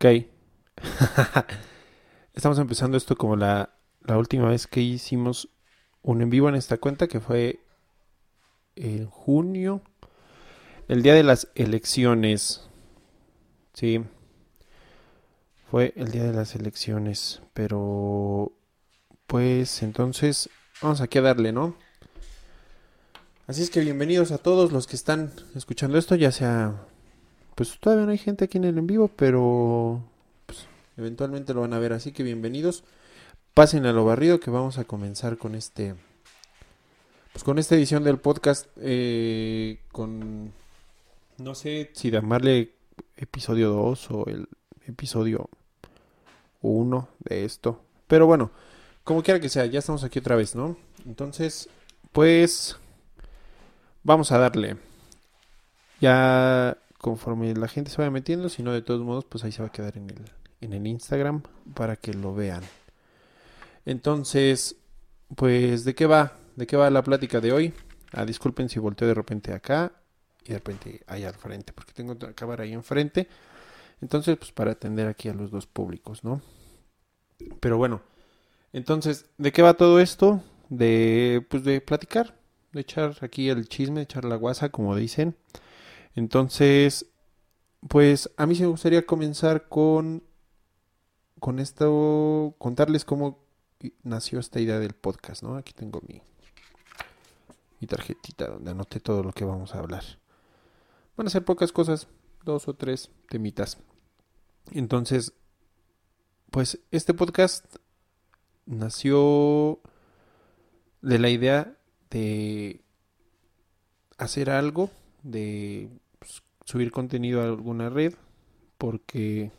Ok. Estamos empezando esto como la, la última vez que hicimos un en vivo en esta cuenta, que fue en junio, el día de las elecciones. Sí, fue el día de las elecciones, pero pues entonces vamos aquí a darle, ¿no? Así es que bienvenidos a todos los que están escuchando esto, ya sea pues todavía no hay gente aquí en el en vivo, pero pues, eventualmente lo van a ver, así que bienvenidos. Pasen a lo barrido que vamos a comenzar con este pues con esta edición del podcast eh, con no sé si llamarle episodio 2 o el episodio 1 de esto. Pero bueno, como quiera que sea, ya estamos aquí otra vez, ¿no? Entonces, pues vamos a darle. Ya conforme la gente se vaya metiendo, si no de todos modos, pues ahí se va a quedar en el, en el Instagram para que lo vean. Entonces, pues, ¿de qué va? ¿De qué va la plática de hoy? Ah, disculpen si volteo de repente acá y de repente allá al frente, porque tengo que acabar ahí enfrente. Entonces, pues para atender aquí a los dos públicos, ¿no? Pero bueno, entonces, ¿de qué va todo esto? De, pues de platicar, de echar aquí el chisme, de echar la guasa, como dicen. Entonces, pues a mí se me gustaría comenzar con, con esto, contarles cómo nació esta idea del podcast, ¿no? Aquí tengo mi, mi tarjetita donde anoté todo lo que vamos a hablar. Van a ser pocas cosas, dos o tres temitas. Entonces, pues este podcast nació de la idea de hacer algo, de subir contenido a alguna red porque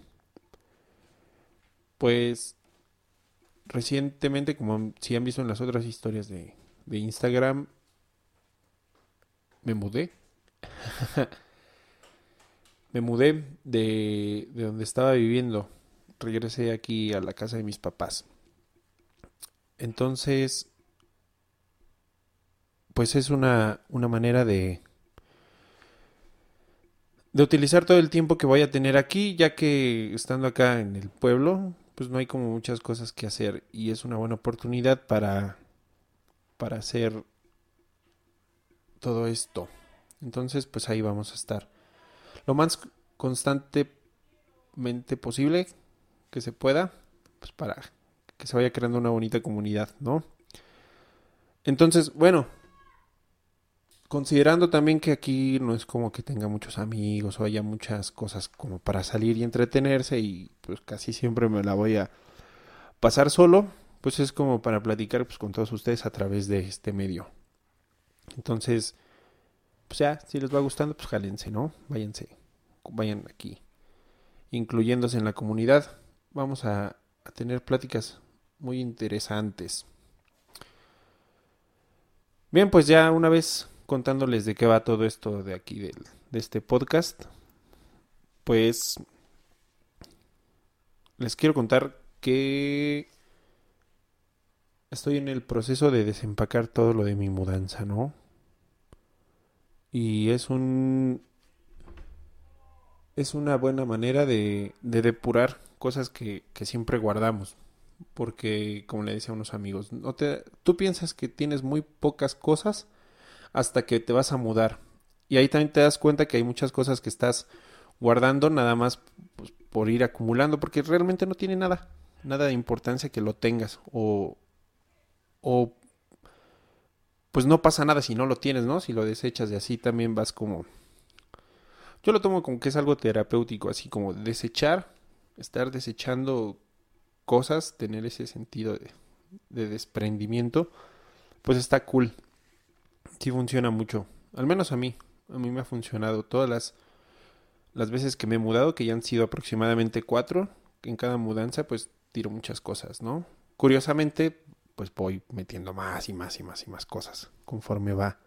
pues recientemente como si han visto en las otras historias de, de Instagram me mudé. Me mudé de, de donde estaba viviendo. Regresé aquí a la casa de mis papás. Entonces pues es una, una manera de de utilizar todo el tiempo que voy a tener aquí, ya que estando acá en el pueblo, pues no hay como muchas cosas que hacer y es una buena oportunidad para para hacer todo esto. Entonces, pues ahí vamos a estar lo más constantemente posible que se pueda, pues para que se vaya creando una bonita comunidad, ¿no? Entonces, bueno, Considerando también que aquí no es como que tenga muchos amigos o haya muchas cosas como para salir y entretenerse y pues casi siempre me la voy a pasar solo, pues es como para platicar pues con todos ustedes a través de este medio. Entonces, pues ya, si les va gustando, pues jálense, ¿no? Váyanse, vayan aquí, incluyéndose en la comunidad. Vamos a, a tener pláticas muy interesantes. Bien, pues ya una vez contándoles de qué va todo esto de aquí de, de este podcast, pues les quiero contar que estoy en el proceso de desempacar todo lo de mi mudanza, ¿no? Y es un es una buena manera de, de depurar cosas que, que, siempre guardamos. Porque, como le decía a unos amigos, no te, tú piensas que tienes muy pocas cosas hasta que te vas a mudar. Y ahí también te das cuenta que hay muchas cosas que estás guardando nada más pues, por ir acumulando, porque realmente no tiene nada, nada de importancia que lo tengas o, o pues no pasa nada si no lo tienes, ¿no? Si lo desechas y así también vas como... Yo lo tomo como que es algo terapéutico, así como desechar, estar desechando cosas, tener ese sentido de, de desprendimiento, pues está cool sí funciona mucho. Al menos a mí. A mí me ha funcionado. Todas las, las veces que me he mudado, que ya han sido aproximadamente cuatro, en cada mudanza pues tiro muchas cosas, ¿no? Curiosamente, pues voy metiendo más y más y más y más cosas conforme va.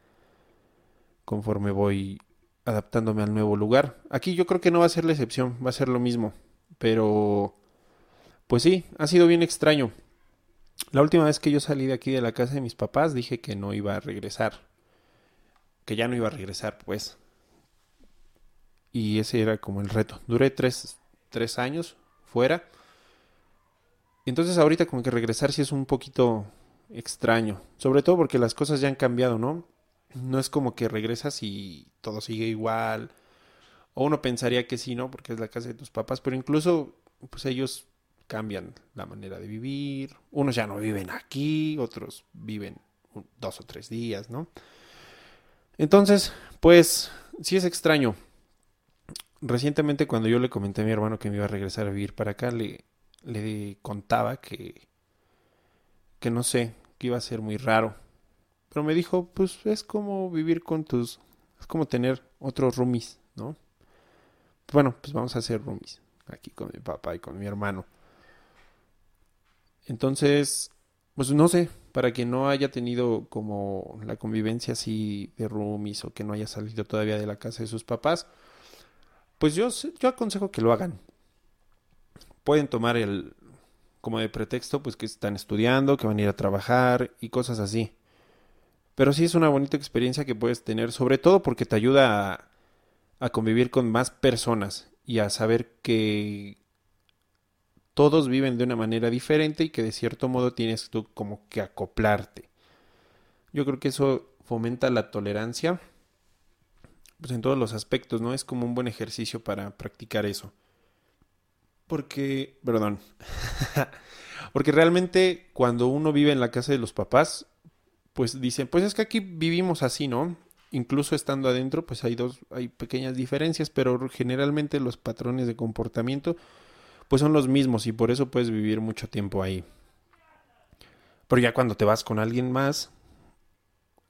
Conforme voy adaptándome al nuevo lugar. Aquí yo creo que no va a ser la excepción, va a ser lo mismo. Pero, pues sí, ha sido bien extraño. La última vez que yo salí de aquí de la casa de mis papás dije que no iba a regresar que ya no iba a regresar, pues. Y ese era como el reto. Duré tres, tres años fuera. Entonces ahorita como que regresar sí es un poquito extraño, sobre todo porque las cosas ya han cambiado, ¿no? No es como que regresas y todo sigue igual. O uno pensaría que sí, ¿no? Porque es la casa de tus papás, pero incluso pues ellos cambian la manera de vivir. Unos ya no viven aquí, otros viven dos o tres días, ¿no? Entonces, pues sí es extraño. Recientemente cuando yo le comenté a mi hermano que me iba a regresar a vivir para acá, le, le contaba que, que no sé, que iba a ser muy raro. Pero me dijo, pues es como vivir con tus, es como tener otros roomies, ¿no? Bueno, pues vamos a hacer roomies aquí con mi papá y con mi hermano. Entonces, pues no sé, para quien no haya tenido como la convivencia así de roomies o que no haya salido todavía de la casa de sus papás, pues yo, yo aconsejo que lo hagan. Pueden tomar el como de pretexto pues que están estudiando, que van a ir a trabajar y cosas así. Pero sí es una bonita experiencia que puedes tener, sobre todo porque te ayuda a, a convivir con más personas y a saber que todos viven de una manera diferente y que de cierto modo tienes tú como que acoplarte. Yo creo que eso fomenta la tolerancia pues en todos los aspectos, ¿no? Es como un buen ejercicio para practicar eso. Porque, perdón, porque realmente cuando uno vive en la casa de los papás, pues dicen, pues es que aquí vivimos así, ¿no? Incluso estando adentro, pues hay dos, hay pequeñas diferencias, pero generalmente los patrones de comportamiento pues son los mismos y por eso puedes vivir mucho tiempo ahí. Pero ya cuando te vas con alguien más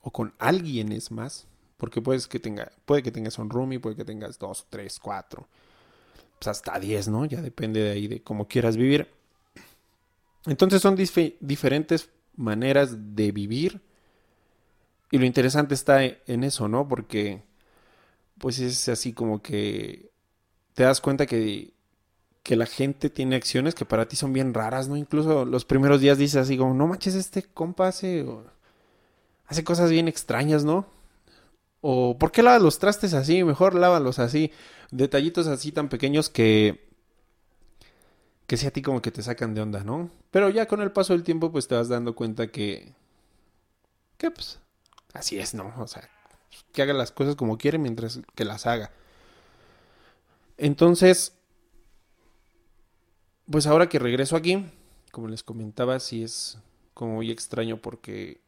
o con alguienes más, porque puedes que tenga, puede que tengas un roomie, puede que tengas dos, tres, cuatro, pues hasta diez, ¿no? Ya depende de ahí de cómo quieras vivir. Entonces son diferentes maneras de vivir y lo interesante está en eso, ¿no? Porque pues es así como que te das cuenta que que la gente tiene acciones que para ti son bien raras, ¿no? Incluso los primeros días dices así como, no manches, este compa hace, hace cosas bien extrañas, ¿no? O ¿por qué lava los trastes así? Mejor lávalos así. Detallitos así tan pequeños que que sí a ti como que te sacan de onda, ¿no? Pero ya con el paso del tiempo pues te vas dando cuenta que que pues así es, ¿no? O sea, que haga las cosas como quiere mientras que las haga. Entonces, pues ahora que regreso aquí, como les comentaba, sí es como muy extraño porque,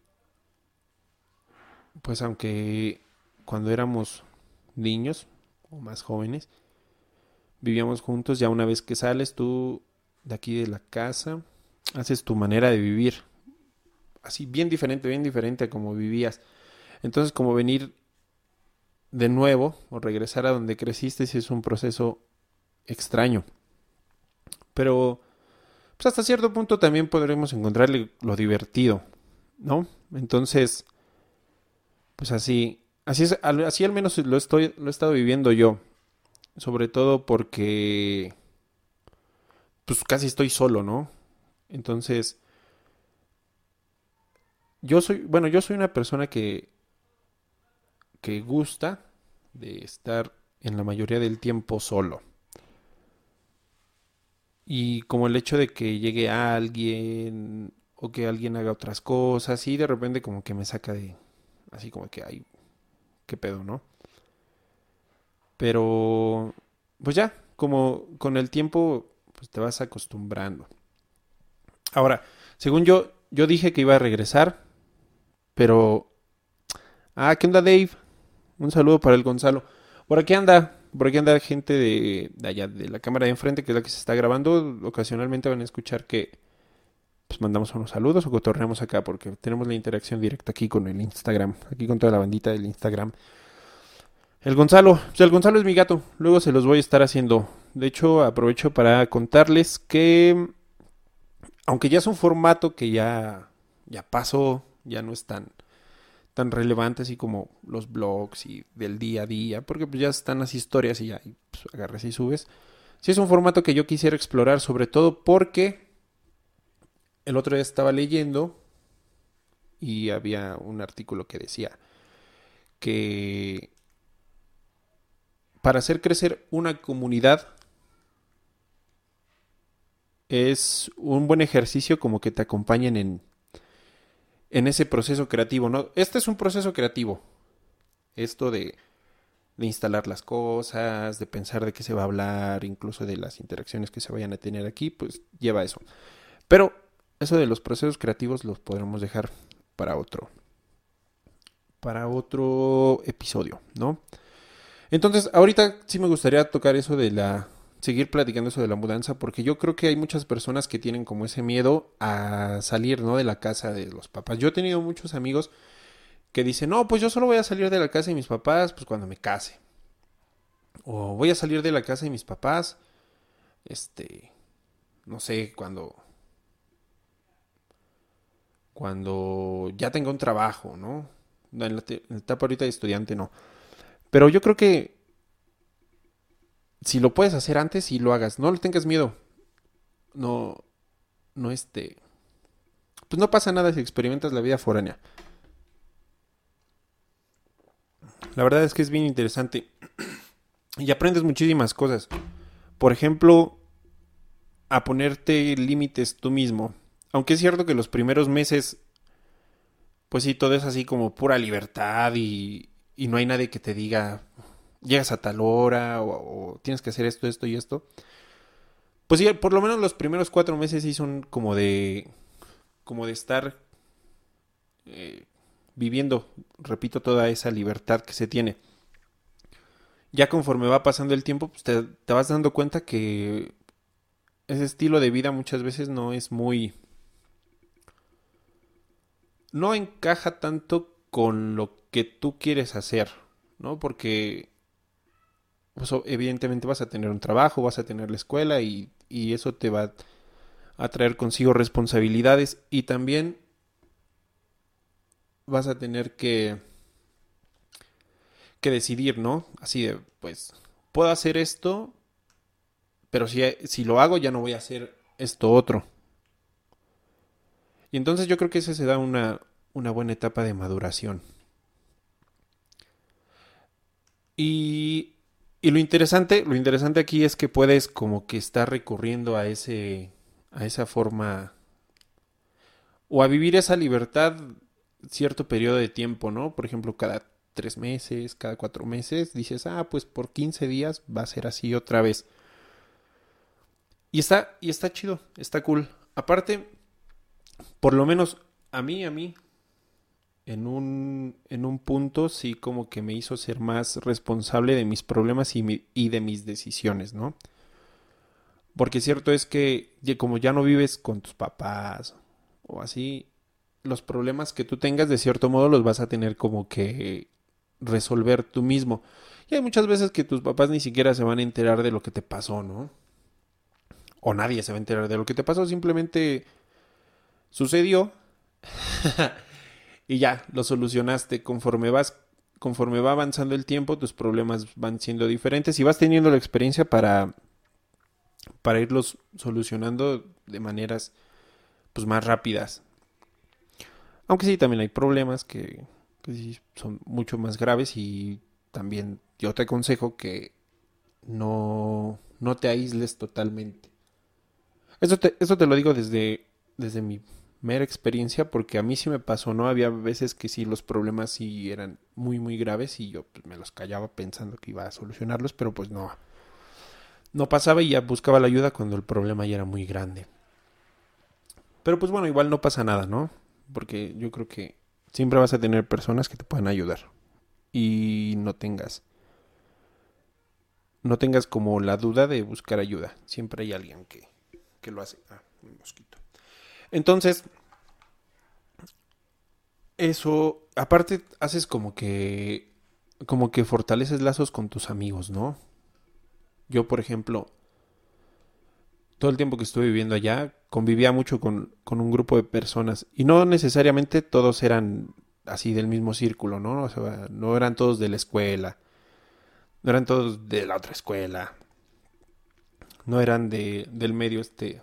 pues aunque cuando éramos niños o más jóvenes, vivíamos juntos, ya una vez que sales tú de aquí de la casa, haces tu manera de vivir. Así bien diferente, bien diferente a como vivías. Entonces como venir de nuevo o regresar a donde creciste es un proceso extraño. Pero pues hasta cierto punto también podremos encontrarle lo divertido, ¿no? Entonces, pues así, así es, así al menos lo estoy, lo he estado viviendo yo, sobre todo porque, pues casi estoy solo, ¿no? Entonces, yo soy, bueno, yo soy una persona que, que gusta de estar en la mayoría del tiempo solo. Y como el hecho de que llegue alguien o que alguien haga otras cosas y de repente como que me saca de así como que hay qué pedo, ¿no? Pero pues ya, como con el tiempo pues te vas acostumbrando. Ahora, según yo yo dije que iba a regresar, pero ah, ¿qué onda Dave? Un saludo para el Gonzalo. Por aquí anda, por aquí anda gente de, allá, de la cámara de enfrente, que es la que se está grabando. Ocasionalmente van a escuchar que pues mandamos unos saludos o cotorreamos acá, porque tenemos la interacción directa aquí con el Instagram, aquí con toda la bandita del Instagram. El Gonzalo, pues el Gonzalo es mi gato, luego se los voy a estar haciendo. De hecho, aprovecho para contarles que, aunque ya es un formato que ya, ya pasó, ya no es tan, tan relevante así como los blogs y del día a día, porque pues ya están las historias y ya pues, agarras y subes. Sí es un formato que yo quisiera explorar, sobre todo porque el otro día estaba leyendo y había un artículo que decía que para hacer crecer una comunidad es un buen ejercicio como que te acompañen en, en ese proceso creativo, ¿no? Este es un proceso creativo. Esto de, de instalar las cosas, de pensar de qué se va a hablar, incluso de las interacciones que se vayan a tener aquí, pues lleva eso. Pero eso de los procesos creativos los podremos dejar para otro para otro episodio, ¿no? Entonces, ahorita sí me gustaría tocar eso de la seguir platicando eso de la mudanza porque yo creo que hay muchas personas que tienen como ese miedo a salir, ¿no? De la casa de los papás. Yo he tenido muchos amigos que dicen, "No, pues yo solo voy a salir de la casa de mis papás pues cuando me case." O voy a salir de la casa de mis papás este no sé, cuando cuando ya tenga un trabajo, ¿no? En la, etapa ahorita de estudiante no. Pero yo creo que si lo puedes hacer antes, y lo hagas. No le tengas miedo. No, no este. Pues no pasa nada si experimentas la vida foránea. La verdad es que es bien interesante. Y aprendes muchísimas cosas. Por ejemplo, a ponerte límites tú mismo. Aunque es cierto que los primeros meses, pues sí, todo es así como pura libertad y, y no hay nadie que te diga, llegas a tal hora o, tienes que hacer esto, esto y esto. Pues sí, por lo menos los primeros cuatro meses sí son como de, como de estar eh, viviendo, repito, toda esa libertad que se tiene. Ya conforme va pasando el tiempo, pues te, te vas dando cuenta que ese estilo de vida muchas veces no es muy no encaja tanto con lo que tú quieres hacer, ¿no? Porque pues, evidentemente vas a tener un trabajo, vas a tener la escuela y, eso te va a traer consigo responsabilidades y también vas a tener que que decidir, ¿no? Así de, pues, puedo hacer esto, pero si, si lo hago ya no voy a hacer esto otro. Y entonces yo creo que ese se da una, una buena etapa de maduración. Y, y, lo interesante, lo interesante aquí es que puedes como que estar recurriendo a ese, a esa forma o a vivir esa libertad cierto periodo de tiempo, ¿no? Por ejemplo, cada tres meses, cada cuatro meses, dices, ah, pues por 15 días va a ser así otra vez. Y está, y está chido, está cool. Aparte, por lo menos a mí, a mí, en un, en un punto sí como que me hizo ser más responsable de mis problemas y, y de mis decisiones, ¿no? Porque cierto es que como ya no vives con tus papás o así, los problemas que tú tengas de cierto modo los vas a tener como que resolver tú mismo. Y hay muchas veces que tus papás ni siquiera se van a enterar de lo que te pasó, ¿no? O nadie se va a enterar de lo que te pasó, simplemente sucedió y ya, lo solucionaste conforme vas conforme va avanzando el tiempo, tus problemas van siendo diferentes y vas teniendo la experiencia para para irlos solucionando de maneras pues más rápidas. Aunque sí también hay problemas que, que son mucho más graves y también yo te aconsejo que no, no te aísles totalmente. Eso te, eso te lo digo desde, desde mi mera experiencia porque a mí sí me pasó, ¿no? Había veces que sí los problemas sí eran muy muy graves y yo pues, me los callaba pensando que iba a solucionarlos, pero pues no. No pasaba y ya buscaba la ayuda cuando el problema ya era muy grande. Pero pues bueno, igual no pasa nada, ¿no? Porque yo creo que siempre vas a tener personas que te puedan ayudar. Y no tengas no tengas como la duda de buscar ayuda. Siempre hay alguien que, que lo hace. Ah, un mosquito. Entonces, eso, aparte, haces como que, como que fortaleces lazos con tus amigos, ¿no? Yo, por ejemplo, todo el tiempo que estuve viviendo allá, convivía mucho con, con un grupo de personas y no necesariamente todos eran así del mismo círculo, ¿no? O sea, no eran todos de la escuela, no eran todos de la otra escuela, no eran de, del medio este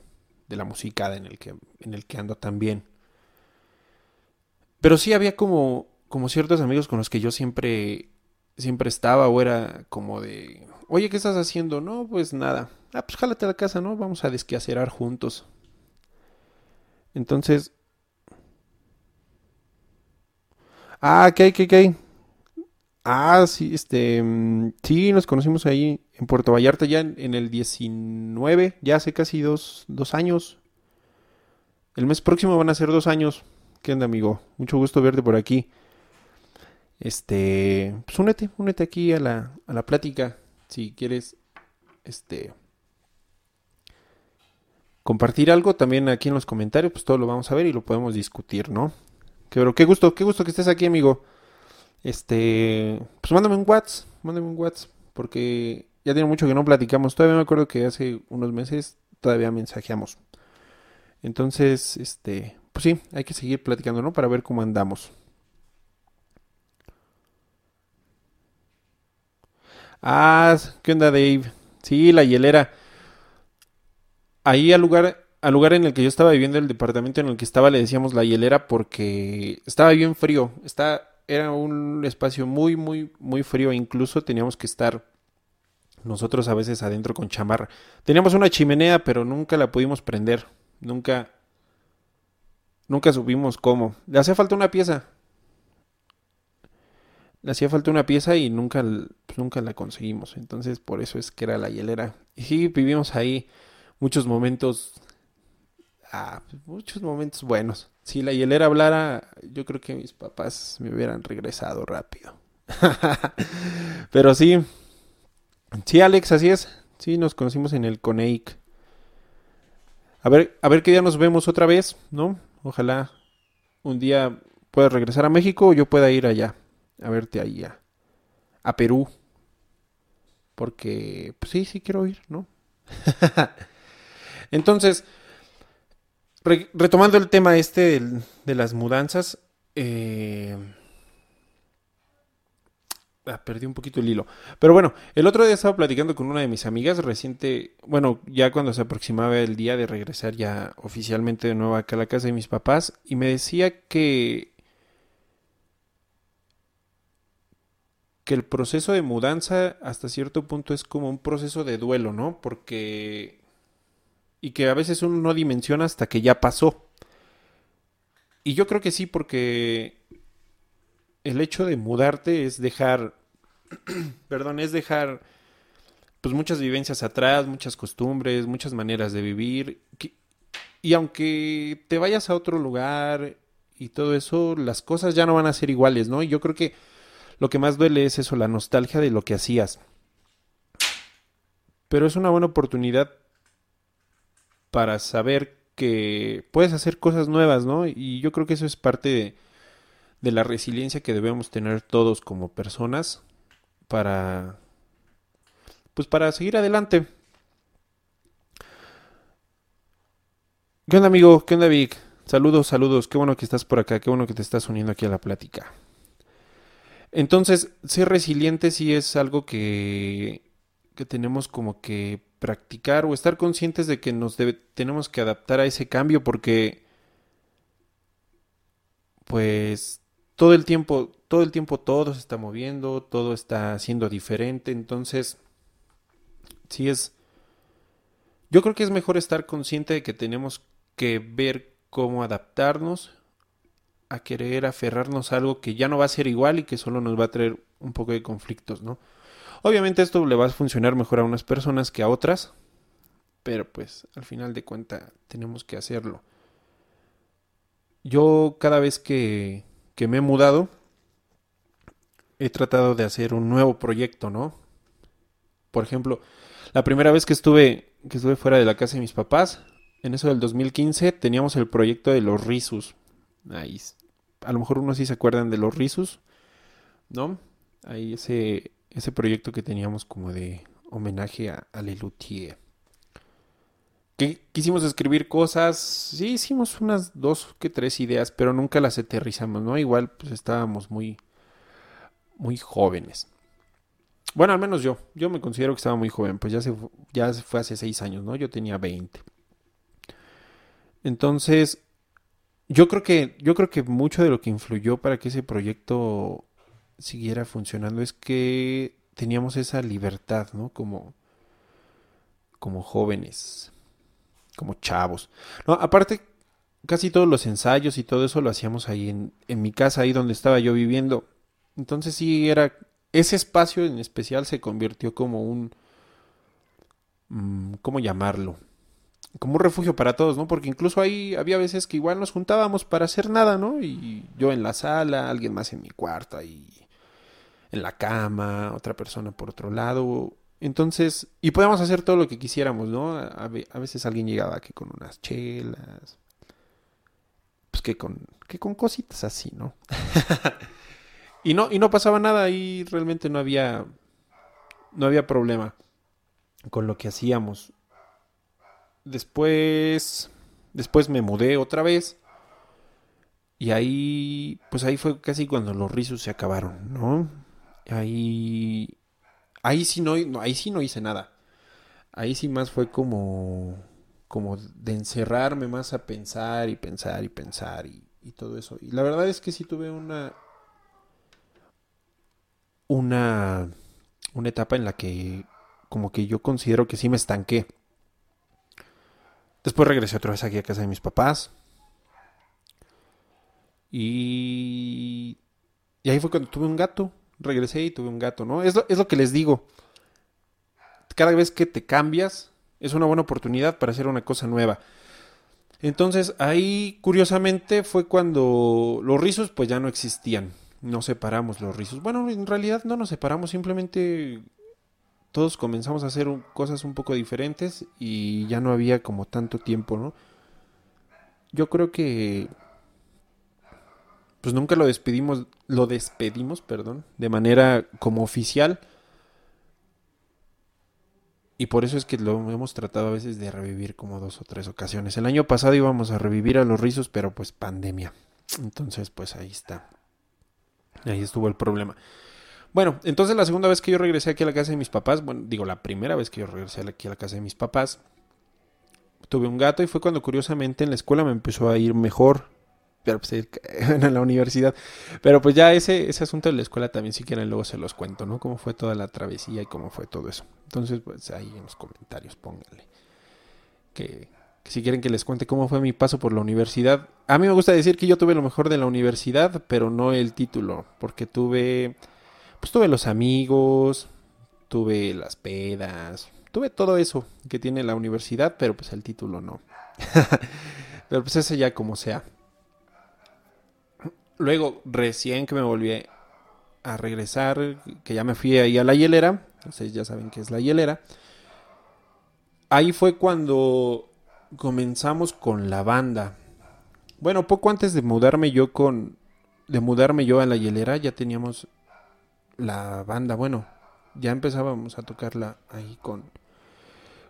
de la música en el que, en el que ando también. Pero sí había como, como ciertos amigos con los que yo siempre, siempre estaba o era como de, oye, ¿qué estás haciendo? No, pues nada, ah, pues jálate a la casa, ¿no? Vamos a desquacerar juntos. Entonces... Ah, ¿qué, qué, qué? Ah, sí, este... Sí, nos conocimos ahí en Puerto Vallarta ya en, el 19, ya hace casi dos, dos años. El mes próximo van a ser dos años. ¿Qué onda, amigo? Mucho gusto verte por aquí. Este, pues únete, únete aquí a la, a la plática. Si quieres, este, compartir algo también aquí en los comentarios, pues todo lo vamos a ver y lo podemos discutir, ¿no? Pero qué gusto, qué gusto que estés aquí, amigo. Este, pues mándame un WhatsApp, mándame un WhatsApp, porque ya tiene mucho que no platicamos. Todavía me acuerdo que hace unos meses todavía mensajeamos. Entonces, este, pues sí, hay que seguir platicando, ¿no? Para ver cómo andamos. Ah, ¿qué onda, Dave? Sí, la hielera. Ahí al lugar, al lugar en el que yo estaba viviendo, el departamento en el que estaba, le decíamos la hielera porque estaba bien frío. Está, era un espacio muy, muy, muy frío. Incluso teníamos que estar nosotros a veces adentro con chamarra. Teníamos una chimenea, pero nunca la pudimos prender. Nunca, nunca supimos cómo. Le hacía falta una pieza. Le hacía falta una pieza y nunca, pues, nunca la conseguimos. Entonces, por eso es que era la hielera. Y sí, vivimos ahí muchos momentos. Muchos momentos buenos. Si la hielera hablara, yo creo que mis papás me hubieran regresado rápido. Pero sí. Sí, Alex, así es. Sí, nos conocimos en el Coneic. A ver, a ver qué día nos vemos otra vez, ¿no? Ojalá un día puedas regresar a México o yo pueda ir allá a verte ahí a, a Perú. Porque, pues sí, sí quiero ir, ¿no? Entonces, retomando el tema este de, las mudanzas, eh, ah, perdí un poquito el hilo. Pero bueno, el otro día estaba platicando con una de mis amigas reciente, bueno, ya cuando se aproximaba el día de regresar ya oficialmente de nuevo acá a la casa de mis papás, y me decía que que el proceso de mudanza hasta cierto punto es como un proceso de duelo, ¿no? Porque... Y que a veces uno no dimensiona hasta que ya pasó. Y yo creo que sí, porque el hecho de mudarte es dejar, perdón, es dejar pues muchas vivencias atrás, muchas costumbres, muchas maneras de vivir. Y aunque te vayas a otro lugar y todo eso, las cosas ya no van a ser iguales, ¿no? Y yo creo que lo que más duele es eso, la nostalgia de lo que hacías. Pero es una buena oportunidad para saber que puedes hacer cosas nuevas, ¿no? Y yo creo que eso es parte de, de la resiliencia que debemos tener todos como personas para pues para seguir adelante. ¿Qué onda amigo? ¿Qué onda Vic? Saludos, saludos. Qué bueno que estás por acá. Qué bueno que te estás uniendo aquí a la plática. Entonces, ser resiliente sí es algo que, que tenemos como que practicar o estar conscientes de que nos tenemos que adaptar a ese cambio porque pues todo el tiempo todo el tiempo todo se está moviendo todo está siendo diferente entonces sí es yo creo que es mejor estar consciente de que tenemos que ver cómo adaptarnos a querer aferrarnos a algo que ya no va a ser igual y que solo nos va a traer un poco de conflictos, ¿no? Obviamente esto le va a funcionar mejor a unas personas que a otras, pero pues al final de cuenta tenemos que hacerlo. Yo cada vez que, que me he mudado, he tratado de hacer un nuevo proyecto, ¿no? Por ejemplo, la primera vez que estuve, que estuve fuera de la casa de mis papás, en eso del 2015, teníamos el proyecto de los Risus. Ahí a lo mejor unos sí se acuerdan de los Risus, ¿no? Ahí ese, ese proyecto que teníamos como de homenaje a, a Lelutier. Que quisimos escribir cosas, sí hicimos unas dos que tres ideas, pero nunca las aterrizamos, ¿no? Igual pues estábamos muy, muy jóvenes. Bueno, al menos yo, yo me considero que estaba muy joven, pues ya se, ya fue hace seis años, ¿no? Yo tenía 20. Entonces, yo creo que, yo creo que mucho de lo que influyó para que ese proyecto siguiera funcionando es que teníamos esa libertad, ¿no? Como, como jóvenes, como chavos. No, aparte, casi todos los ensayos y todo eso lo hacíamos ahí en, en mi casa, ahí donde estaba yo viviendo. Entonces sí era, ese espacio en especial se convirtió como un, mm, ¿cómo llamarlo? Como un refugio para todos, ¿no? Porque incluso ahí había veces que igual nos juntábamos para hacer nada, ¿no? Y yo en la sala, alguien más en mi cuarto, ahí en la cama, otra persona por otro lado. Entonces, y podíamos hacer todo lo que quisiéramos, ¿no? A, veces alguien llegaba aquí con unas chelas, pues que con, que con cositas así, ¿no? y no, y no pasaba nada, y realmente no había, no había problema con lo que hacíamos. Después, después me mudé otra vez. Y ahí, pues ahí fue casi cuando los rizos se acabaron, ¿no? Ahí, ahí sí no, ahí sí no hice nada. Ahí sí más fue como, como de encerrarme más a pensar y pensar y pensar y, todo eso. Y la verdad es que sí tuve una, una, una etapa en la que como que yo considero que sí me estanqué. Después regresé otra vez aquí a casa de mis papás. Y, y ahí fue cuando tuve un gato regresé y tuve un gato, ¿no? Es lo, es lo que les digo. Cada vez que te cambias, es una buena oportunidad para hacer una cosa nueva. Entonces ahí, curiosamente, fue cuando los rizos pues ya no existían. No separamos los rizos. Bueno, en realidad no nos separamos, simplemente todos comenzamos a hacer cosas un poco diferentes y ya no había como tanto tiempo, ¿no? Yo creo que pues nunca lo despedimos, lo despedimos, perdón, de manera como oficial. Y por eso es que lo hemos tratado a veces de revivir como dos o tres ocasiones. El año pasado íbamos a revivir a los rizos, pero pues pandemia. Entonces, pues ahí está. Ahí estuvo el problema. Bueno, entonces la segunda vez que yo regresé aquí a la casa de mis papás, bueno, digo la primera vez que yo regresé aquí a la casa de mis papás, tuve un gato y fue cuando curiosamente en la escuela me empezó a ir mejor pero pues en la universidad. Pero pues ya ese, ese asunto de la escuela también si quieren luego se los cuento, ¿no? Cómo fue toda la travesía y cómo fue todo eso. Entonces pues ahí en los comentarios pónganle que, si quieren que les cuente cómo fue mi paso por la universidad. A mí me gusta decir que yo tuve lo mejor de la universidad, pero no el título, porque tuve, pues tuve los amigos, tuve las pedas, tuve todo eso que tiene la universidad, pero pues el título no. pero pues ese ya como sea. Luego, recién que me volví a regresar, que ya me fui ahí a la hielera, ustedes ya saben qué es la hielera. Ahí fue cuando comenzamos con la banda. Bueno, poco antes de mudarme yo con de mudarme yo a la hielera ya teníamos la banda, bueno, ya empezábamos a tocarla ahí con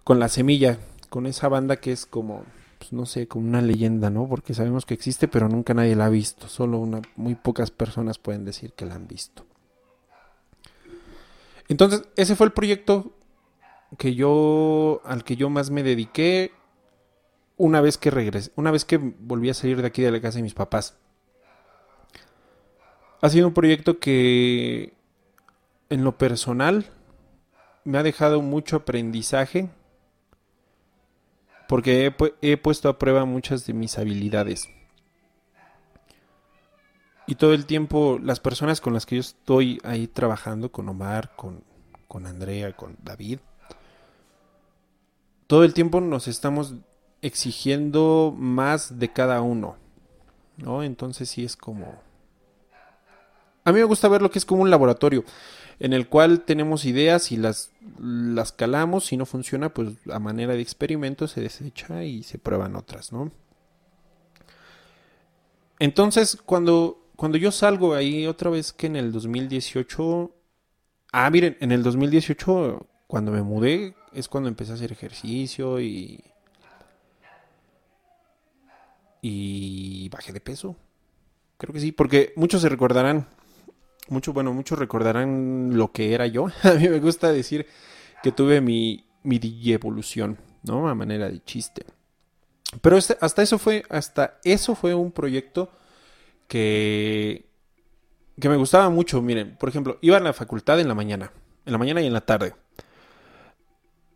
con la semilla, con esa banda que es como pues, no sé, como una leyenda, ¿no? Porque sabemos que existe, pero nunca nadie la ha visto. Solo una, muy pocas personas pueden decir que la han visto. Entonces, ese fue el proyecto que yo, al que yo más me dediqué una vez que regresé, una vez que volví a salir de aquí de la casa de mis papás. Ha sido un proyecto que, en lo personal, me ha dejado mucho aprendizaje porque he, puesto a prueba muchas de mis habilidades. Y todo el tiempo las personas con las que yo estoy ahí trabajando, con Omar, con, con Andrea, con David, todo el tiempo nos estamos exigiendo más de cada uno. ¿No? Entonces sí es como... A mí me gusta ver lo que es como un laboratorio en el cual tenemos ideas y las, las calamos, si no funciona, pues a manera de experimento se desecha y se prueban otras, ¿no? Entonces, cuando, cuando yo salgo ahí otra vez que en el 2018... Ah, miren, en el 2018, cuando me mudé, es cuando empecé a hacer ejercicio y... Y bajé de peso. Creo que sí, porque muchos se recordarán mucho, bueno, muchos recordarán lo que era yo. A mí me gusta decir que tuve mi, mi evolución, ¿no? A manera de chiste. Pero este, hasta eso fue, hasta eso fue un proyecto que, que me gustaba mucho. Miren, por ejemplo, iba a la facultad en la mañana, en la mañana y en la tarde.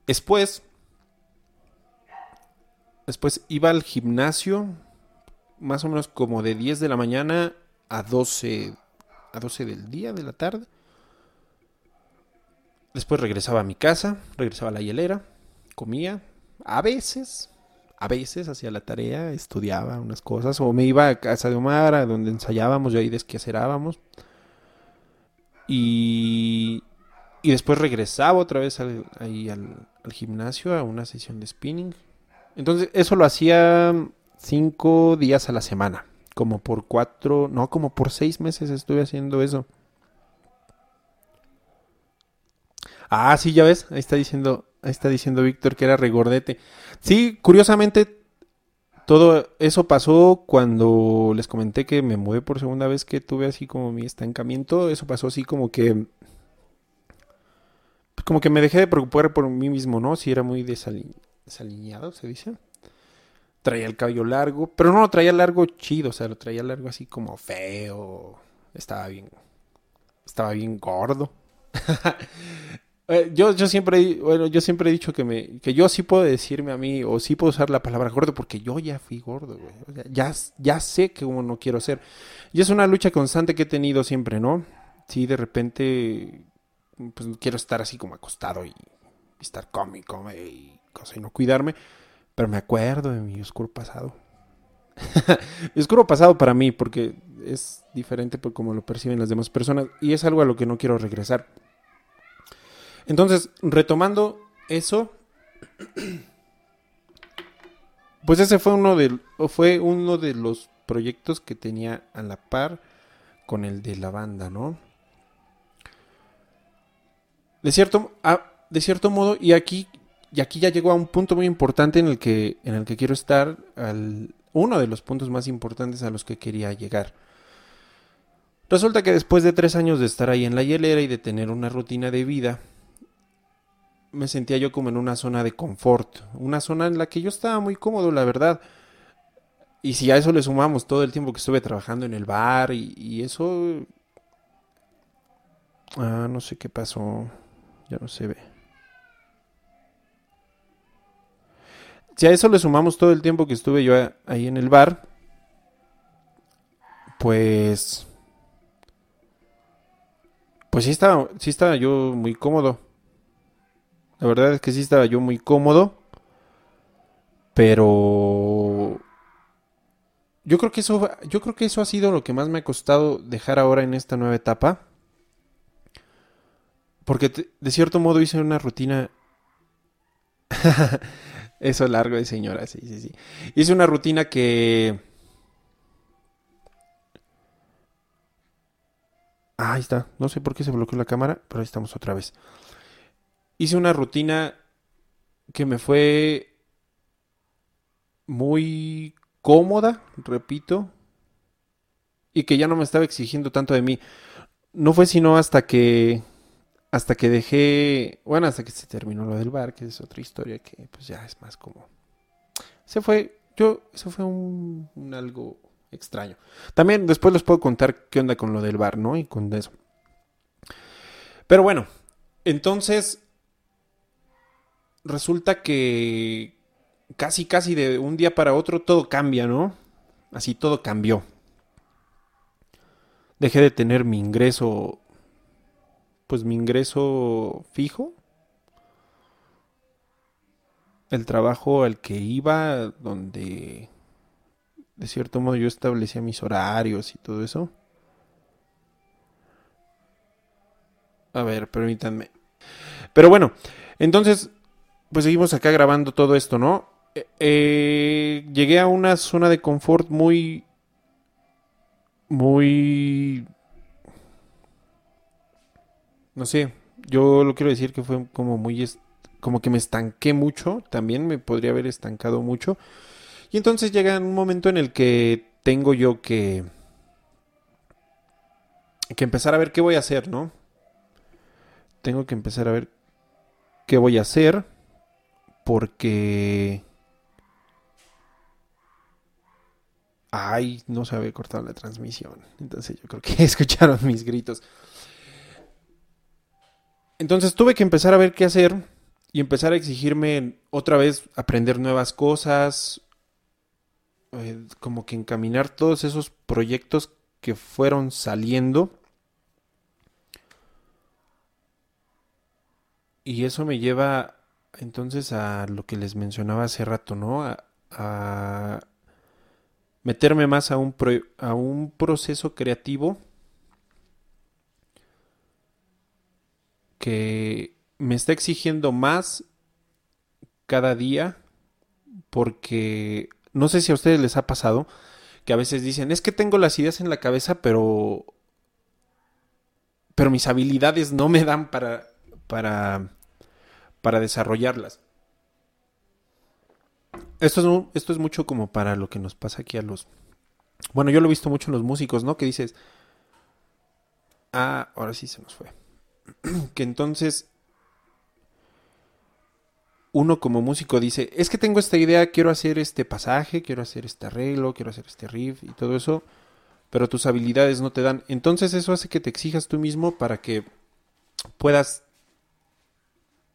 Después Después iba al gimnasio, más o menos como de 10 de la mañana a 12, a 12 del día, de la tarde. Después regresaba a mi casa, regresaba a la hielera, comía, a veces, a veces hacía la tarea, estudiaba unas cosas, o me iba a casa de Omar, a donde ensayábamos y ahí desquacerábamos. Y, y después regresaba otra vez ahí al gimnasio a una sesión de spinning. Entonces, eso lo hacía cinco días a la semana. Como por cuatro, no, como por seis meses estuve haciendo eso. Ah, sí, ya ves, ahí está diciendo, ahí está diciendo Víctor que era regordete. Sí, curiosamente, todo eso pasó cuando les comenté que me mudé por segunda vez que tuve así como mi estancamiento. Eso pasó así como que. Como que me dejé de preocupar por mí mismo, ¿no? Si era muy desalineado, se dice. Traía el cabello largo, pero no lo traía largo chido, o sea, lo traía largo así como feo. Estaba bien. Estaba bien gordo. Eh, yo, yo siempre, bueno, yo siempre he dicho que me, que yo sí puedo decirme a mí, o sí puedo usar la palabra gordo, porque yo ya fui gordo, ya, ya sé que uno no quiero ser. Y es una lucha constante que he tenido siempre, ¿no? Si de repente, pues quiero estar así como acostado y, estar cómico y y no cuidarme, pero me acuerdo de mi oscuro pasado. mi oscuro pasado para mí, porque es diferente por cómo lo perciben las demás personas, y es algo a lo que no quiero regresar. Entonces, retomando eso, pues ese fue uno de, fue uno de los proyectos que tenía a la par con el de la banda, ¿no? De cierto, ah, de cierto modo, y aquí, y aquí ya llegó a un punto muy importante en el que, en el que quiero estar, uno de los puntos más importantes a los que quería llegar. Resulta que después de tres años de estar ahí en la hielera y de tener una rutina de vida, me sentía yo como en una zona de confort, una zona en la que yo estaba muy cómodo, la verdad. Y si a eso le sumamos todo el tiempo que estuve trabajando en el bar y, eso... Ah, no sé qué pasó. Ya no se ve. Si a eso le sumamos todo el tiempo que estuve yo ahí en el bar, pues... Pues sí estaba, sí estaba yo muy cómodo. La verdad es que sí estaba yo muy cómodo. Pero yo creo que eso yo creo que eso ha sido lo que más me ha costado dejar ahora en esta nueva etapa. Porque de cierto modo hice una rutina Eso largo de señora, sí, sí, sí. Hice una rutina que ah, ahí está. No sé por qué se bloqueó la cámara, pero ahí estamos otra vez hice una rutina que me fue muy cómoda, repito, y que ya no me estaba exigiendo tanto de mí. No fue sino hasta que hasta que dejé, bueno, hasta que se terminó lo del bar, que es otra historia que pues ya es más como se fue, yo eso fue un, un algo extraño. También después les puedo contar qué onda con lo del bar, ¿no? Y con eso. Pero bueno, entonces resulta que casi, casi de un día para otro todo cambia, ¿no? Así todo cambió. Dejé de tener mi ingreso, pues mi ingreso fijo. El trabajo al que iba, donde de cierto modo yo establecía mis horarios y todo eso. A ver, permítanme. Pero bueno, entonces pues seguimos acá grabando todo esto, ¿no? Eh, eh, llegué a una zona de confort muy... Muy... No sé, yo lo quiero decir que fue como muy... Como que me estanqué mucho, también me podría haber estancado mucho. Y entonces llega un momento en el que tengo yo que... Que empezar a ver qué voy a hacer, ¿no? Tengo que empezar a ver qué voy a hacer porque... Ay, no se había cortado la transmisión. Entonces yo creo que escucharon mis gritos. Entonces tuve que empezar a ver qué hacer. y empezar a exigirme otra vez aprender nuevas cosas, eh, como que encaminar todos esos proyectos que fueron saliendo. Y eso me lleva entonces a lo que les mencionaba hace rato, ¿no? A, meterme más a un, a un proceso creativo que me está exigiendo más cada día porque no sé si a ustedes les ha pasado que a veces dicen, es que tengo las ideas en la cabeza, pero pero mis habilidades no me dan para para para desarrollarlas. Esto es, esto es mucho como para lo que nos pasa aquí a los bueno, yo lo he visto mucho en los músicos, ¿no? Que dices, ah, ahora sí se nos fue. que entonces uno como músico dice, es que tengo esta idea, quiero hacer este pasaje, quiero hacer este arreglo, quiero hacer este riff y todo eso, pero tus habilidades no te dan. Entonces eso hace que te exijas tú mismo para que puedas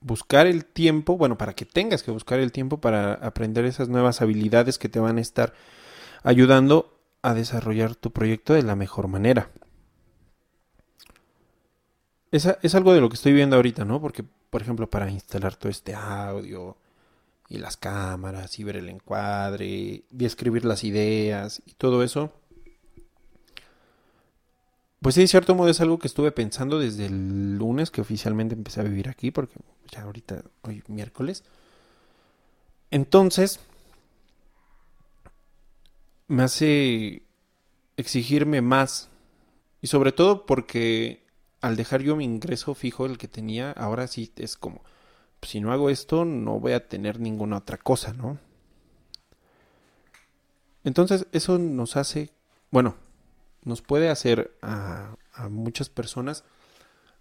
buscar el tiempo, bueno, para que tengas que buscar el tiempo para aprender esas nuevas habilidades que te van a estar ayudando a desarrollar tu proyecto de la mejor manera. Es, es algo de lo que estoy viendo ahorita, ¿no? Porque por ejemplo, para instalar todo este audio y las cámaras y ver el encuadre y escribir las ideas y todo eso. Pues sí, de cierto modo es algo que estuve pensando desde el lunes que oficialmente empecé a vivir aquí, porque ya ahorita, hoy miércoles. Entonces, me hace exigirme más. Y sobre todo porque al dejar yo mi ingreso fijo, el que tenía, ahora sí es como, si no hago esto, no voy a tener ninguna otra cosa, ¿no? Entonces eso nos hace, bueno, nos puede hacer a, a muchas personas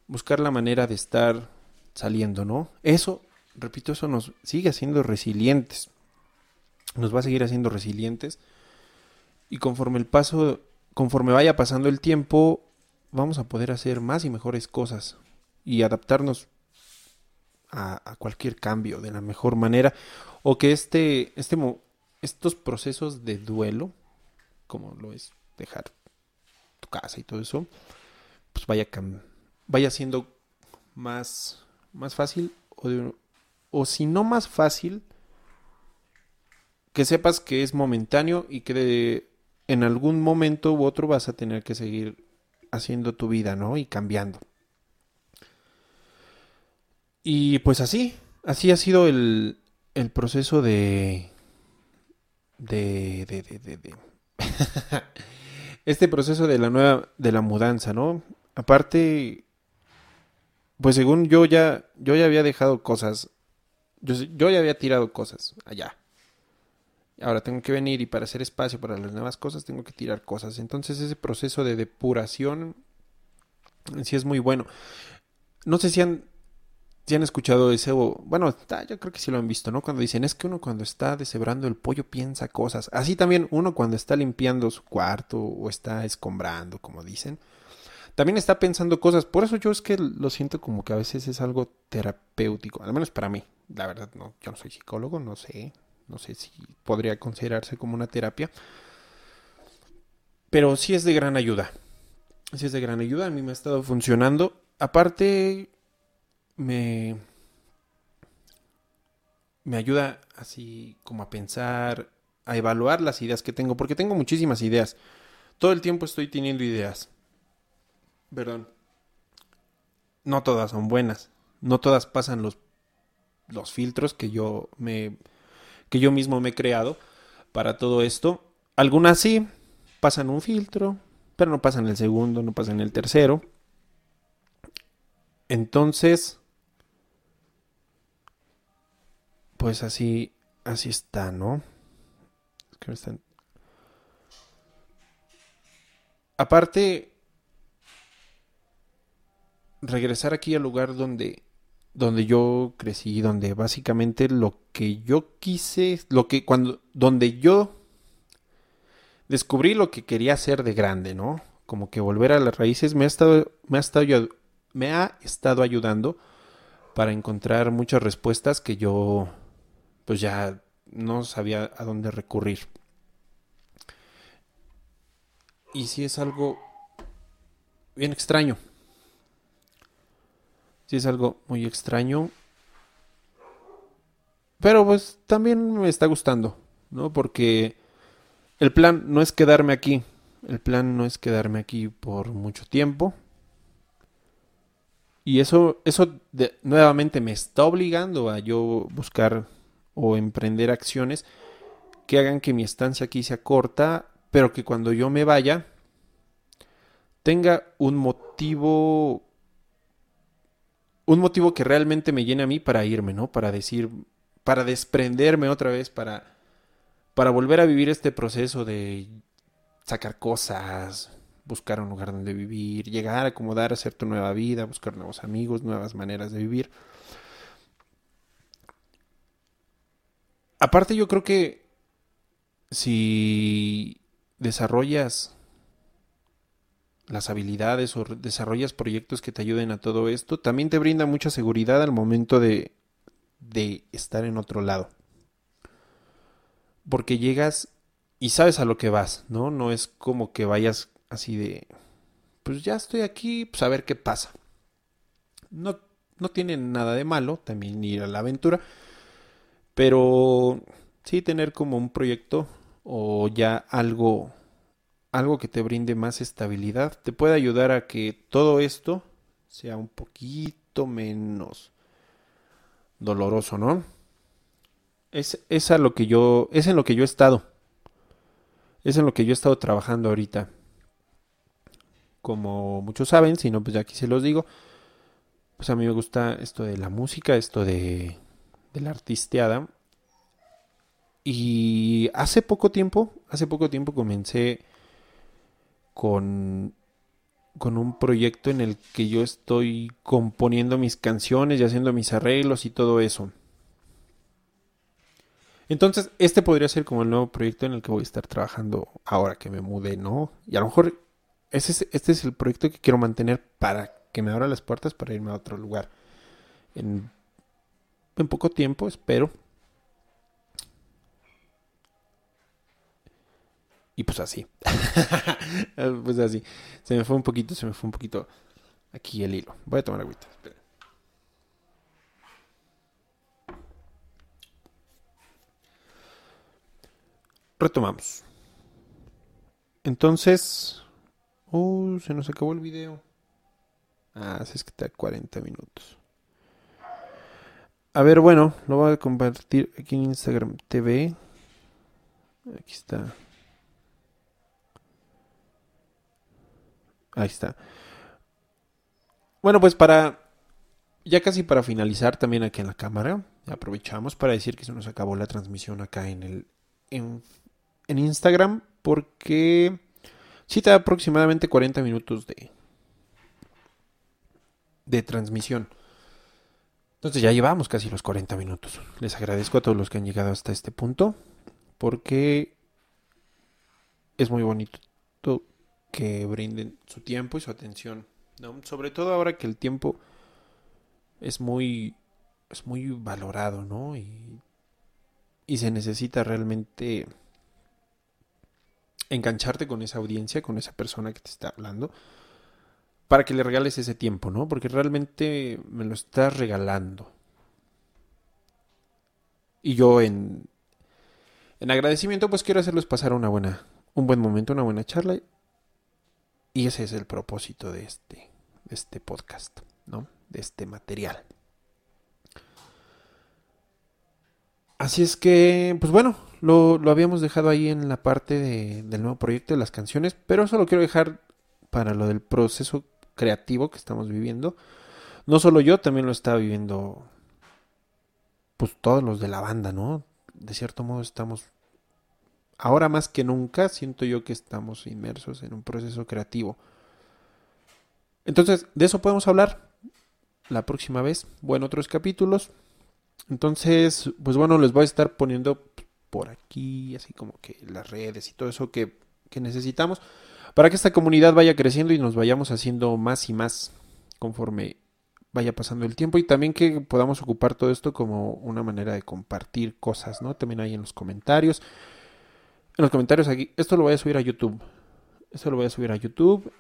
buscar la manera de estar saliendo, ¿no? Eso, repito, eso nos sigue haciendo resilientes. Nos va a seguir haciendo resilientes. Y conforme el paso, conforme vaya pasando el tiempo, vamos a poder hacer más y mejores cosas y adaptarnos a, cualquier cambio de la mejor manera o que este, este, estos procesos de duelo, como lo es dejar tu casa y todo eso, pues vaya, vaya siendo más, más fácil o, o si no más fácil, que sepas que es momentáneo y que de, en algún momento u otro vas a tener que seguir haciendo tu vida, ¿no? Y cambiando. Y pues así, así ha sido el, el proceso de... de... de... de, de, este proceso de la nueva... de la mudanza, ¿no? Aparte, pues según yo ya, yo ya había dejado cosas, yo, yo ya había tirado cosas allá. Ahora tengo que venir y para hacer espacio para las nuevas cosas tengo que tirar cosas. Entonces ese proceso de depuración sí es muy bueno. No sé si han, si han escuchado ese, bueno, yo creo que sí lo han visto, ¿no? Cuando dicen, es que uno cuando está deshebrando el pollo piensa cosas. Así también uno cuando está limpiando su cuarto o está escombrando, como dicen, también está pensando cosas. Por eso yo es que lo siento como que a veces es algo terapéutico, al menos para mí. La verdad, no, yo no soy psicólogo, no sé, no sé si podría considerarse como una terapia. Pero sí es de gran ayuda. Sí es de gran ayuda. A mí me ha estado funcionando. Aparte, me, me ayuda así como a pensar, a evaluar las ideas que tengo. Porque tengo muchísimas ideas. Todo el tiempo estoy teniendo ideas. Perdón. No todas son buenas. No todas pasan los, los filtros que yo me que yo mismo me he creado para todo esto. Algunas sí pasan un filtro, pero no pasan el segundo, no pasan el tercero. Entonces, pues así, así está, ¿no? Aparte, regresar aquí al lugar donde donde yo crecí, donde básicamente lo que yo quise, lo que cuando, donde yo descubrí lo que quería hacer de grande, ¿no? Como que volver a las raíces me ha estado, me ha estado, me ha estado ayudando para encontrar muchas respuestas que yo pues ya no sabía a dónde recurrir. Y sí es algo bien extraño. Sí es algo muy extraño. Pero pues también me está gustando, ¿no? Porque el plan no es quedarme aquí. El plan no es quedarme aquí por mucho tiempo. Y eso, eso nuevamente me está obligando a yo buscar o emprender acciones que hagan que mi estancia aquí sea corta, pero que cuando yo me vaya tenga un motivo un motivo que realmente me llene a mí para irme, ¿no? Para decir, para desprenderme otra vez, para para volver a vivir este proceso de sacar cosas, buscar un lugar donde vivir, llegar a acomodar, hacer tu nueva vida, buscar nuevos amigos, nuevas maneras de vivir. Aparte yo creo que si desarrollas las habilidades o desarrollas proyectos que te ayuden a todo esto, también te brinda mucha seguridad al momento de, de estar en otro lado. Porque llegas y sabes a lo que vas, ¿no? No es como que vayas así de, pues ya estoy aquí, pues a ver qué pasa. No, no tiene nada de malo también ir a la aventura, pero sí tener como un proyecto o ya algo, algo que te brinde más estabilidad, te puede ayudar a que todo esto sea un poquito menos doloroso, ¿no? Es, a lo que yo, es en lo que yo he estado. Es en lo que yo he estado trabajando ahorita como muchos saben, si no, pues ya aquí se los digo. Pues a mí me gusta esto de la música, esto de, de la artisteada. Y hace poco tiempo, hace poco tiempo comencé con, con un proyecto en el que yo estoy componiendo mis canciones y haciendo mis arreglos y todo eso. Entonces, este podría ser como el nuevo proyecto en el que voy a estar trabajando ahora que me mude, ¿no? Y a lo mejor este es el proyecto que quiero mantener para que me abra las puertas para irme a otro lugar. En, en poco tiempo, espero. Y pues así. pues así. Se me fue un poquito, se me fue un poquito aquí el hilo. Voy a tomar agüita. Retomamos. Entonces, Uh, se nos acabó el video. Ah, es que está 40 minutos. A ver, bueno, lo voy a compartir aquí en Instagram TV. Aquí está. Ahí está. Bueno, pues para ya casi para finalizar también aquí en la cámara, aprovechamos para decir que se nos acabó la transmisión acá en el en, en Instagram porque da aproximadamente 40 minutos de, de transmisión. Entonces ya llevamos casi los 40 minutos. Les agradezco a todos los que han llegado hasta este punto porque es muy bonito que brinden su tiempo y su atención. Sobre todo ahora que el tiempo es muy, es muy valorado, ¿no? Y, se necesita realmente engancharte con esa audiencia, con esa persona que te está hablando, para que le regales ese tiempo, ¿no? Porque realmente me lo estás regalando. Y yo en, en agradecimiento pues quiero hacerles pasar una buena, un buen momento, una buena charla. Y ese es el propósito de este, de este podcast, ¿no? De este material. Así es que, pues bueno, lo, lo habíamos dejado ahí en la parte de, del nuevo proyecto de las canciones, pero eso lo quiero dejar para lo del proceso creativo que estamos viviendo. No solo yo, también lo estaba viviendo, pues todos los de la banda, ¿no? De cierto modo estamos, ahora más que nunca, siento yo que estamos inmersos en un proceso creativo. Entonces, de eso podemos hablar la próxima vez, bueno, otros capítulos. Entonces, pues bueno, les voy a estar poniendo por aquí, así como que las redes y todo eso que, que necesitamos para que esta comunidad vaya creciendo y nos vayamos haciendo más y más conforme vaya pasando el tiempo y también que podamos ocupar todo esto como una manera de compartir cosas, ¿no? También ahí en los comentarios. En los comentarios aquí, esto lo voy a subir a YouTube. Esto lo voy a subir a YouTube.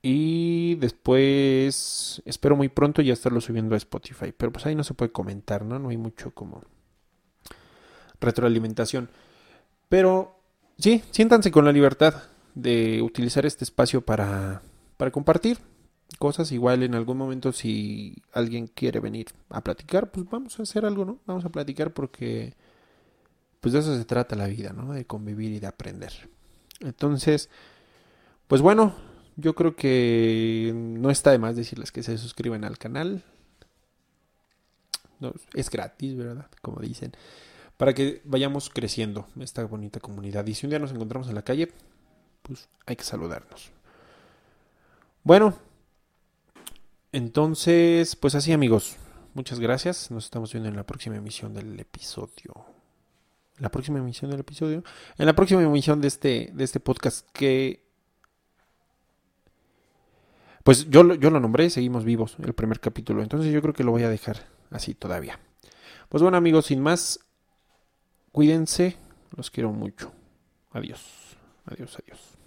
Y después, espero muy pronto ya estarlo subiendo a Spotify. Pero pues ahí no se puede comentar, ¿no? No hay mucho como retroalimentación. Pero sí, siéntanse con la libertad de utilizar este espacio para, para compartir cosas. Igual en algún momento si alguien quiere venir a platicar, pues vamos a hacer algo, ¿no? Vamos a platicar porque pues de eso se trata la vida, ¿no? De convivir y de aprender. Entonces, pues bueno, yo creo que no está de más decirles que se suscriban al canal. es gratis, ¿verdad? Como dicen. Para que vayamos creciendo esta bonita comunidad. Y si un día nos encontramos en la calle, pues hay que saludarnos. Bueno, entonces, pues así amigos, muchas gracias. Nos estamos viendo en la próxima emisión del episodio. La próxima emisión del episodio. En la próxima emisión de este, de este podcast que... Pues yo, yo lo nombré, seguimos vivos, el primer capítulo. Entonces yo creo que lo voy a dejar así todavía. Pues bueno amigos, sin más, cuídense. Los quiero mucho. Adiós. Adiós, adiós.